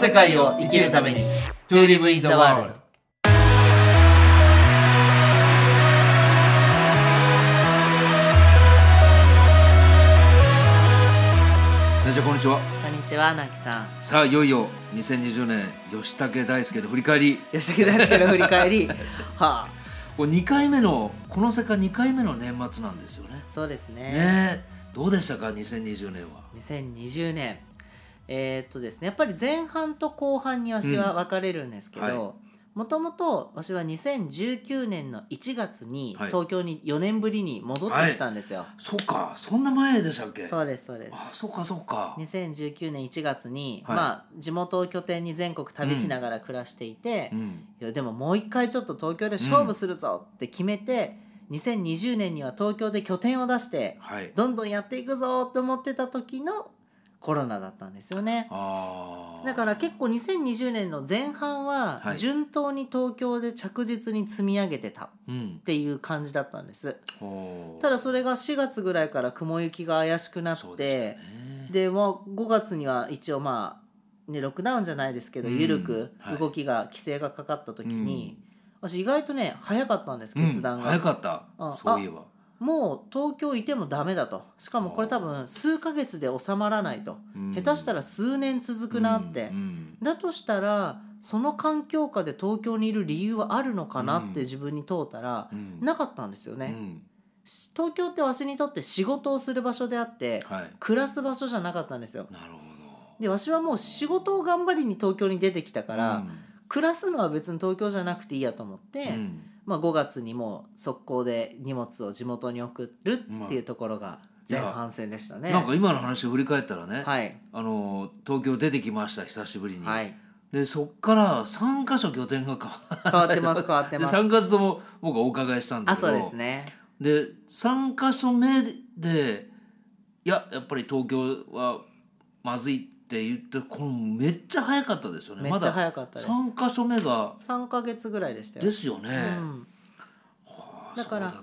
世界を生きるために To live in the world 大ちゃんこんにちはこんにちは、なきさん。さあいよいよ2020年吉武大輔の振り返り吉武大輔の振り返り。はあ、これ2回目のこの世界2回目の年末なんですよねそうですね。ねえどうでしたか2020年は2020年。えーっとですね、やっぱり前半と後半にわしは分かれるんですけど、もともとわしは2019年の1月にはい。東京に4年ぶりに戻ってきたんですよ。そっかそんな前でしたっけ？そうです、そうです。あそっかそっか。2019年1月に、はい。まあ地元を拠点に全国旅しながら暮らしていて、うん。いやでももう一回ちょっと東京で勝負するぞって決めて、2020年には東京で拠点を出してはい。どんどんやっていくぞって思ってた時のコロナだったんですよね。だから結構2020年の前半ははい。順当に東京で着実に積み上げてたっうん。ていう感じだったんです。ほう。ただそれが4月ぐらいから雲行きが怪しくなってでね。でもう5月には一応まあねロックダウンじゃないですけどうん。緩くはい。動きが規制がかかった時に、私意外とね早かったんです決断うん、が、早かった。うん。そういえばもう東京いてもダメだと。しかもこれ多分数ヶ月で収まらないと、うん。下手したら数年続くなって、だとしたらその環境下で東京にいる理由はあるのかなっうん。て自分に問うたら、うん。なかったんですよね、東京ってわしにとって仕事をする場所であってはい。暮らす場所じゃなかったんですよ。なるほでわしはもう仕事を頑張りに東京に出てきたどから、暮らすのは別に東京じゃなくていいやと思って、うんうんまあ、5月にもう速攻で荷物を地元に送るっていうところが前半戦でしたね。なんか今の話を振り返ったらね、はいあの東京出てきました久しぶりに、はいでそっから3か所拠点が変わ変わってます変わってでます。3か所とも僕はお伺いしたんだあけどそうですね。で3か所目でいややっぱり東京はまずいって言ってこのめっちゃ早かったですよね。めっちゃ早かったです。3か所目が3ヶ月ぐらいでしたよ。ですよね、うん、あだから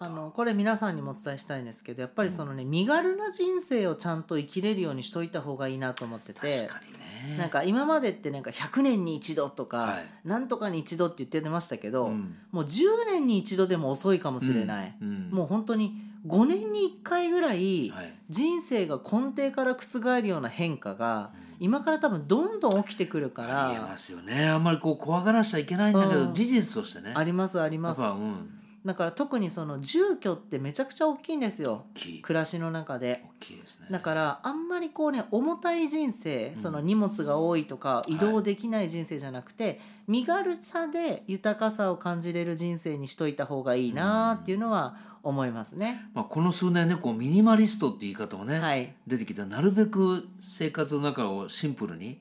あのこれ皆さんにもお伝えしたいんですけどやっぱりそのね身軽な人生をちゃんと生きれるようにしといた方がいいなと思ってて確かにね。なんか今までってなんか100年に一度とか、はい。なんとかに一度って言ってましたけど、うん。もう10年に一度でも遅いかもしれない、うん。うん。もう本当に5年に1回ぐらいはい。人生が根底から覆るような変化が今から多分どんどん起きてくるかありえらますよね。あんまりこう怖がらしちゃいけないんだけど、うん。事実としてね。ありますありやますうん。だから特にその住居ってめちゃくちゃ大きいんですよ。暮らしの中で。大きいですね。だからあんまりこうね重たい人生その荷物が多いとか移動できない人生じゃなくて、身軽さで豊かさを感じれる人生にしといた方がいいなっていうのは思いますね。まあ、この数年ねこうミニマリストって言い方もね、はい。出てきてなるべく生活の中をシンプルに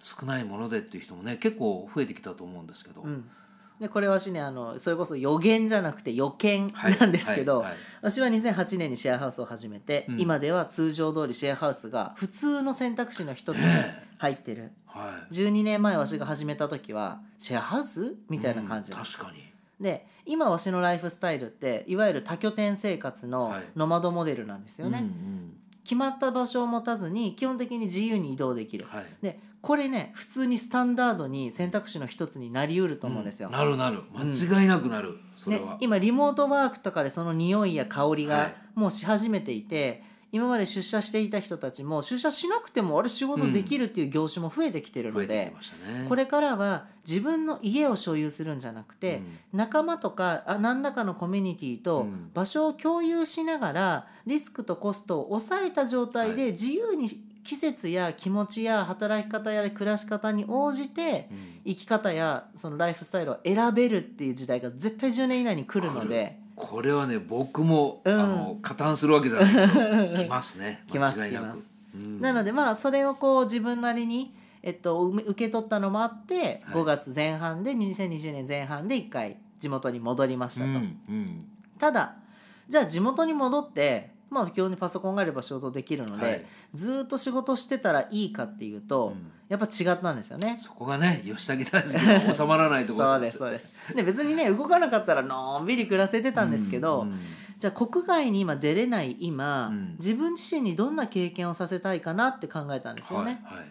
少ないものでっていう人もね結構増えてきたと思うんですけど、うん、でこれはしねあのそれこそ予言じゃなくて予見はい。なんですけど、はい。はい。私は2008年にシェアハウスを始めて、うん。今では通常通りシェアハウスが普通の選択肢の一つにね入ってる、はい。12年前わしが始めた時はシェアハウス？みたいな感じうん確かに。で今わしのライフスタイルっていわゆる多拠点生活のはい。ノマドモデルなんですよね、うん決まった場所を持たずに基本的に自由に移動できる、うんはい。でこれね普通にスタンダードに選択肢の一つになりうると思うんですよ、なるなる。間違いなくなる、それねは、、今リモートワークとかでその匂いや香りはい。がもうし始めていて、今まで出社していた人たちも出社しなくてもあれ仕事できるっていう業種も増えてきてるのでこれからは自分の家を所有するんじゃなくて、仲間とかあ何らかのコミュニティとうん。場所を共有しながらリスクとコストを抑えた状態で自由に季節や気持ちや働き方や暮らし方に応じてうん。生き方やそのライフスタイルを選べるっていう時代が絶対10年以内に来るのでこれはね僕も、うん。あの加担するわけじゃないけど 来ますね。間違いなく。来ます。うん。なのでまあそれをこう自分なりに、えっと、受け取ったのもあってはい。5月前半で2020年前半で1回地元に戻りましたと。うんうん。ただじゃあ地元に戻ってまあ基本にパソコンがあれば仕事できるので、はい。ずーっと仕事してたらいいかっていうと、うん。やっぱ違ったんですよね。そこがね吉武大輔の収まらないところ そうです。そうです。で別にね動かなかったらのんびり暮らせてたんですけど、うんうん。じゃあ国外に今出れない今、うん。自分自身にどんな経験をさせたいかなって考えたんですよね。はいはい。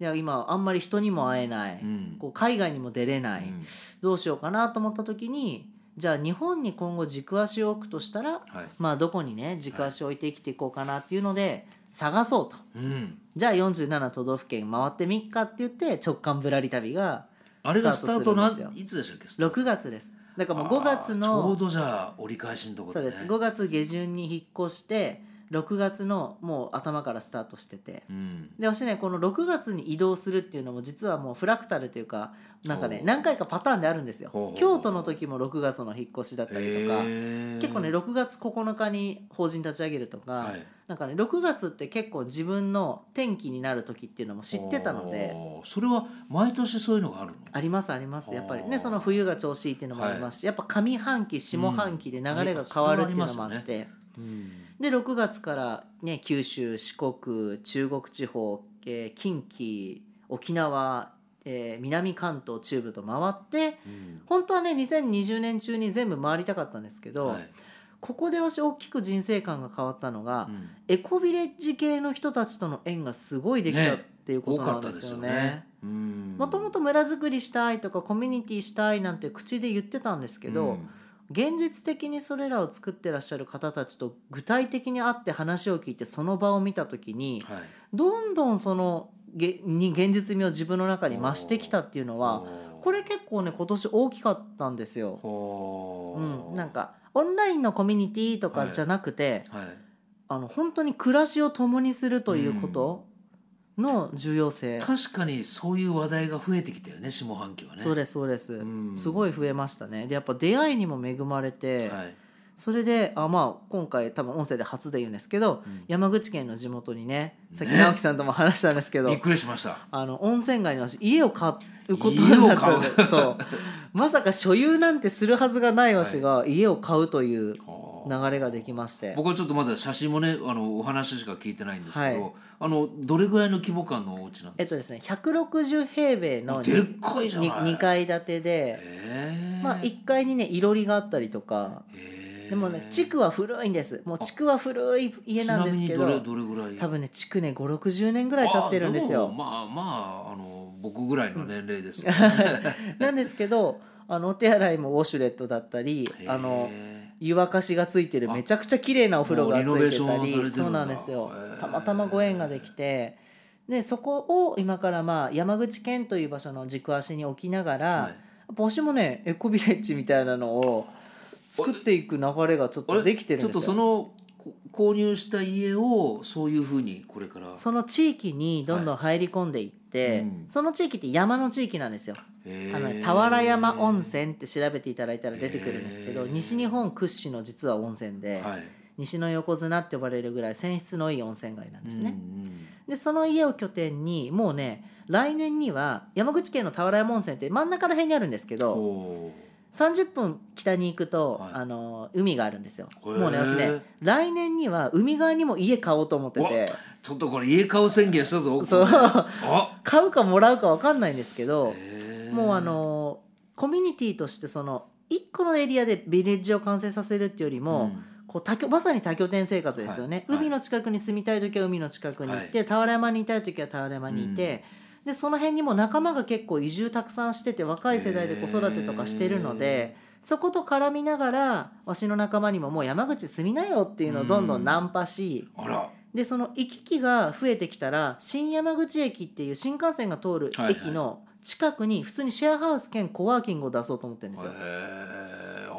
いや今あんまり人にも会えない、うん。こう海外にも出れない、うん。どうしようかなと思った時にじゃあ日本に今後軸足を置くとしたら、はい。まあどこにね軸足を置いて生きていこうかなっていうので探そうと。うん。じゃあ47都道府県回ってみっかって言って直感ぶらり旅があれがスタートないつでしたっけ？スタート。6月です。だからもう5月あーちょうのどじゃあ折り返しのところそうです。5月下旬に引っ越して6月のもう頭からスタートしてて。うん。で私ねこの6月に移動するっていうのも実はもうフラクタルというかなんかね何回かパターンであるんですよ。京都の時も6月の引っ越しだったりとか。結構ね6月9日に法人立ち上げるとか、はい。なんかね6月って結構自分の転機になる時っていうのも知ってたので。それは毎年そういうのがあるの？ありますあります。やっぱりねその冬が調子いいっていうのもありますし、やっぱ上半期下半期で流れが変わるっていうのもあって、うんで6月から、ね、九州四国中国地方、えー近畿沖縄、えー南関東中部と回ってうん。本当はね2020年中に全部回りたかったんですけど、はい。ここで私大きく人生観が変わったのが、うん。エコビレッジ系の人たちとの縁がすごいできたっていうことなんですよね。うん。もともと村づくりしたいとかコミュニティしたいなんて口で言ってたんですけど、うん現実的にそれらを作ってらっしゃる方たちと具体的に会って話を聞いてその場を見た時にはい。どんどんそのげに現実味を自分の中に増してきたっていうのはこれ結構ね今年大きかったんですよ。ほうん、なんかオンラインのコミュニティとかじゃなくて、はい。あの本当に暮らしを共にするということの重要性、確かにそういう話題が増えてきたよね下半期はね。そうですそうです、うん。すごい増えましたね。でやっぱ出会いにも恵まれて、はい。それであまあ今回多分音声で初で言うんですけど、うん。山口県の地元にねさっきね直樹さんとも話したんですけど、びっくりしました。あの温泉街に私家を買うことになったんですそう。まさか所有なんてするはずがないわしが家を買うという流れができまして。僕はちょっとまだ写真もねあのお話しか聞いてないんですけど、はい。あのどれぐらいの規模感のお家なんですか？えっとですね160平米のでっかいじゃない2階建てで、まあ、1階にねいろりがあったりとか。でもね地区は古いんです。もう地区は古い家なんですけどどれどれぐらい？多分ね築ね560年ぐらい経ってるんですよ。あもまあまああの僕ぐらいの年齢ですよ、なんですけどあのお手洗いもウォシュレットだったりあのへ湯沸かしがついてるめちゃくちゃ綺麗なお風呂がついてたりそうなんですよ。たまたまご縁ができてでそこを今からまあ山口県という場所の軸足に置きながら、はい。私もねエコビレッジみたいなのを作っていく流れがちょっとできてるんですよ。ちょっとそのこ購入した家をそういうふうにこれから。その地域にどんどん入り込んでいって、うん。その地域って山の地域なんですよ。あのね俵山温泉って調べていただいたら出てくるんですけど西日本屈指の実は温泉で、はい。西の横綱って呼ばれるぐらい泉質のいい温泉街なんですね。うんでその家を拠点にもうね来年には山口県の俵山温泉って真ん中ら辺にあるんですけうんどほ30分北に行くと、はい。あの海があるんですよ。へー。もうね私ね来年には海側にも家買おうと思ってうてわちょっとこれ家買う宣言したぞそう。あ。買うかもらうか分かんないんですけどもうあのコミュニティとしてその1個のエリアでビレッジを完成させるっていうよりも、うん。こう多拠まさに多拠点生活ですよね、はい。はい。海の近くに住みたい時は海の近くに行って、俵山にいたい時は俵山にいて、でその辺にも仲間が結構移住たくさんしてて若い世代で子育てとかしてるのでそこと絡みながらわしの仲間にももう山口住みなよっていうのをどんどんナンパし、でその行き来が増えてきたら新山口駅っていう新幹線が通るはいはい駅の近くに普通にシェアハウス兼コワーキングを出そうと思ってるんですよ。へえあ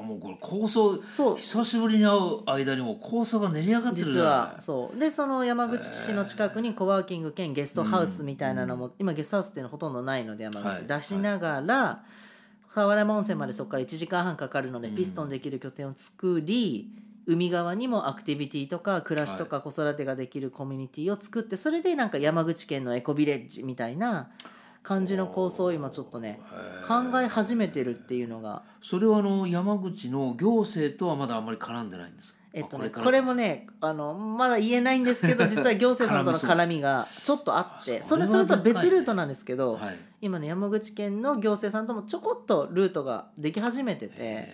もうこれ構想そう。久しぶりに会う間にも構想が練り上がってる実は。そう。でその山口市の近くにコワーキング兼ゲストハウスみたいなのも、今ゲストハウスっていうのほとんどないので山口、はい出しながら河原温泉までそこから1時間半かかるのでピストンできる拠点を作り、海側にもアクティビティとか暮らしとか子育てができるコミュニティを作ってそれでなんか山口県のエコビレッジみたいな感じの構想を今ちょっとね考え始めてるっていうのが。それはあの山口の行政とはまだあんまり絡んでないんですか？えっとね、あこれもねあのまだ言えないんですけど 実は行政さんとの絡みがちょっとあってあそれはそれと別ルートなんですけど、はい今の山口県の行政さんともちょこっとルートができ始めてて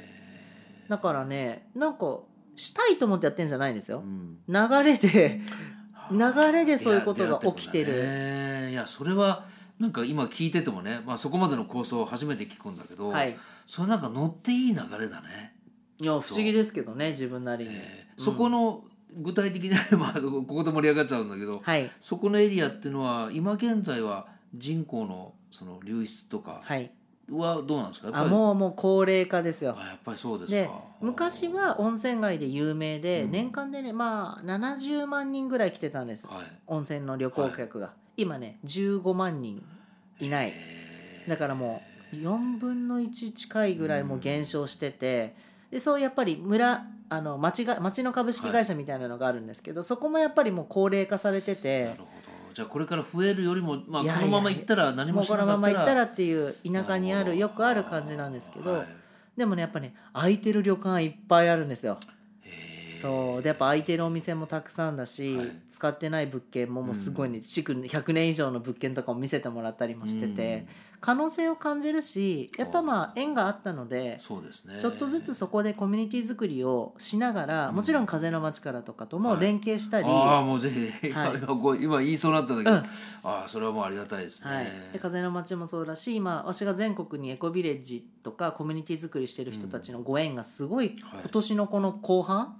だからねなんかしたいと思ってやってんじゃないんですよ。う。ん。流れで 流れでそういうことが起きてる。ねいやそれはなんか今聞いててもね、まあ、そこまでの構想を初めて聞くんだけど、はい。それなんか乗っていい流れだね、いや不思議ですけどね自分なりに、えーそこの具体的に まあそこここで盛り上がっちゃうんだけど、はい。そこのエリアっていうのは今現在は人口のその流出とかはい。はどうなんですか？あもうもう高齢化ですよ。あやっぱりそうですでか昔は温泉街で有名で、年間でねまあ70万人ぐらい来てたんです、はい。温泉の旅行客が、今ね15万人いない。だからもう4分の1近いぐらいもう減少してて、でそうやっぱり村あの町が町の株式会社みたいなのがあるんですけど、そこもやっぱりもう高齢化されててなるほど。じゃあこれから増えるよりも、まあ、このままいったら何もしなかったら。このまま行ったらっていう田舎にあるよくある感じなんですけど、はいでもねやっぱね空いてる旅館いっぱいあるんですよ。そう。でやっぱ空いてるお店もたくさんだし、はい。使ってない物件ももうすごいね。築100年以上の物件とかも見せてもらったりもしてて、可能性を感じるしやっぱまあ縁があったのでそうですね。ちょっとずつそこでコミュニティ作りをしながら、もちろん風の街からとかとも連携したり、ああもうぜひ、はい。今今言いそうになったんだけど、うん。ああそれはもうありがたいですね、はい、で風の街もそうだし今私が全国にエコビレッジとかコミュニティ作りしてる人たちのご縁がすごい。今年のこの後半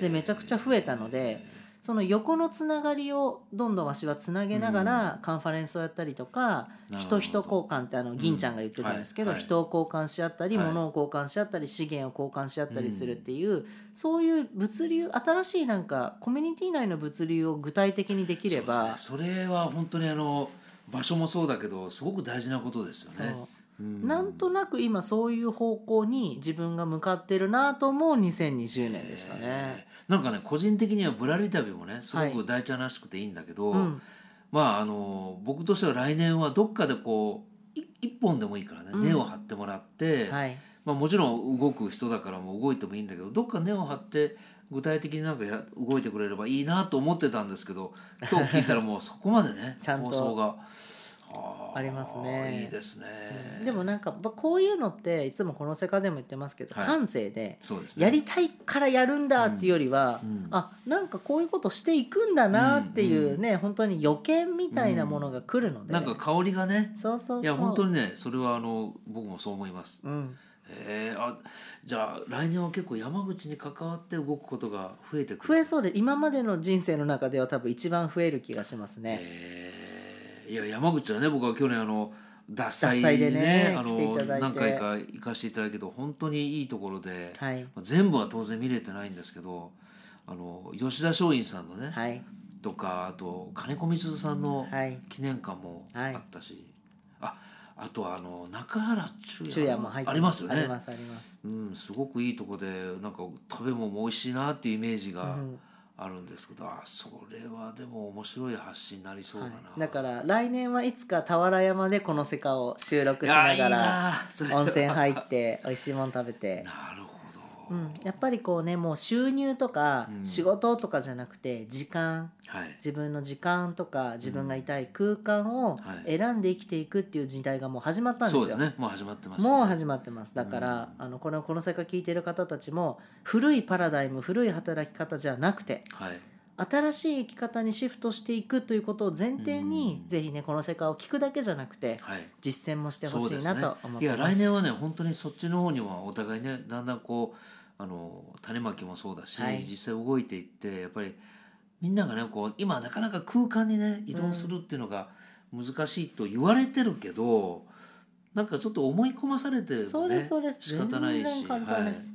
でめちゃくちゃ増えたのでその横のつながりをどんどんわしはつなげながらカンファレンスをやったりとか人人交換ってあの銀ちゃんが言ってたんですけど人を交換し合ったりはい。物を交換し合ったり資源を交換し合ったりするっていうそういう物流新しいなんかコミュニティ内の物流を具体的にできればそれは本当にあの場所もそうだけどすごく大事なことですよねなんとなく今そういう方向に自分が向かってるなと思う2020年でしたね。なんかね個人的にはぶらり旅もねすごく大ちゃんらしくていいんだけど、うん。まああの僕としては来年はどっかでこうい一本でもいいからね、うん。根を張ってもらって、はい。まあ、もちろん動く人だからもう動いてもいいんだけどどっか根を張って具体的になんかや動いてくれればいいなと思ってたんですけど今日聞いたらもうそこまでね ちゃんと構想がありますね。いいですね、でもなんかまあこういうのっていつもこの世界でも言ってますけど、はい。感性でやりたいからやるんだっていうよりは、うん。あなんかこういうことしていくんだなっていうね、本当に予見みたいなものが来るので、なんか香りがね。そうそうそう。いや本当にねそれはあの僕もそう思います。うん、えー、あじゃあ来年は結構山口に関わって動くことが増えてくる。増えそうで今までの人生の中では多分一番増える気がしますね。えーいや山口はね僕は去年あの獺祭獺祭でねあの何回か行かせていただいたけど本当にいいところで、はい。まあ全部は当然見れてないんですけどあの吉田松陰さんのね、はい。とかあと金子みすずさんのはい。記念館もあはい。ったし、ああとはあの中原中昼夜もありますよね。ありますあります。うん、すごくいいとこでなんか食べ物も美味しいなっていうイメージがんあるんですけど、あそれはでも面白い発信になりそうだな、だから来年はいつか俵山でこの世界を収録しないがら温泉入って美味しいもの食べて、なるほど、うん、やっぱりこうねもう収入とか仕事とかじゃなくて時間。はい。自分の時間とか自分がいたい空間をはい。選んで生きていくっていう時代がもう始まったんですよ。そうですね。もう始まってます、もう始まってます。だから、あのこのこの世界聞いてる方たちも古いパラダイム古い働き方じゃなくてはい。新しい生き方にシフトしていくということを前提に、ぜひねこの世界を聞くだけじゃなくてはい。実践もしてほしいなと思っいやてます。来年はね本当にそっちの方にはお互いねだんだんこうあの種まきもそうだし、はい。実際動いていってやっぱりみんながねこう今なかなか空間にね移動するっていうのが難しいと言われてるけど、なんかちょっと思い込まされてるそうですそうです。仕方ないし全然簡単です。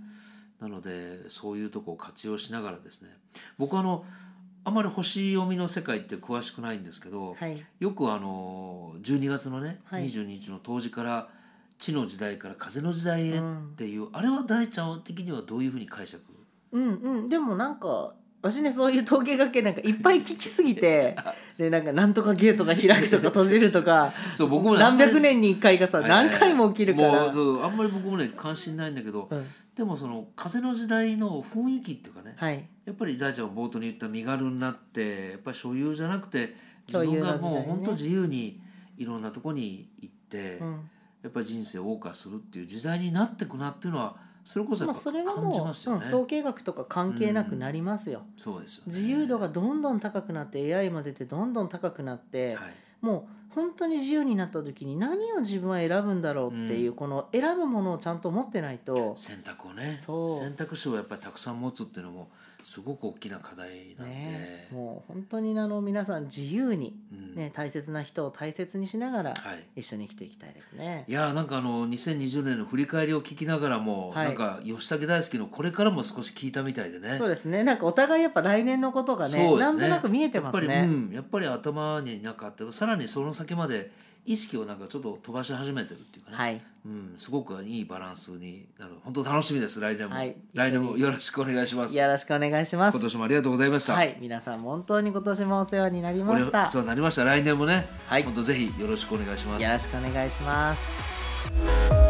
はい、なのでそういうとこを活用しながらですね。僕あのあまり星読みの世界って詳しくないんですけど、はい。よくあの12月のね、はい。22日の冬至から地の時代から風の時代へっていう、あれは大ちゃん的にはどういうふうに解釈？うんうん。でもなんか私ねそういう統計学系なんかいっぱい聞きすぎて でなんかなんとかゲートが開くとか閉じるとかそう僕もね何百年に一回がさはいはい何回も起きるから。そうあんまり僕もね関心ないんだけど、うん。でもその風の時代の雰囲気っていうかね、はい。やっぱり大ちゃんが冒頭に言った身軽になってやっぱり所有じゃなくて自共分がもう本当自由にいろんなとこに行って、うんやっぱり人生を謳歌するっていう時代になってくなっていうのはそれこそやまあっぱそれはもう、感じますよね。うん、統計学とか関係なくなりますよ、そうですよね。自由度がどんどん高くなって AI も出てどんどん高くなって、はい。もう本当に自由になった時に何を自分は選ぶんだろうっていう、うん。この選ぶものをちゃんと持ってないと。選択をね。選択肢をやっぱりたくさん持つっていうのもすごく大きな課題なんで、ね。もう本当にあの皆さん自由に、うん。ね、大切な人を大切にしながらはい。一緒に生きていきたいですね。いやーなんかあの2020年の振り返りを聞きながらも、はい。なんか吉武大輔のこれからも少し聞いたみたいでね。そうですね。なんかお互いやっぱ来年のことがねそうですなんとなく見えてますやっぱり、ね。うん、やっぱり頭になんかあってさらにその先まで意識をなんかちょっと飛ばし始めてるっていうかね、はい。うん、すごくいいバランスになる本当楽しみです。来年も、はい。来年もよろしくお願いします。よろしくお願いします。今。年もありがとうございました、はい。皆さんも本当に今年もお世話になりました。そうなりました。来年もね、はい。本当ぜひよろしくお願いします。よろしくお願いします。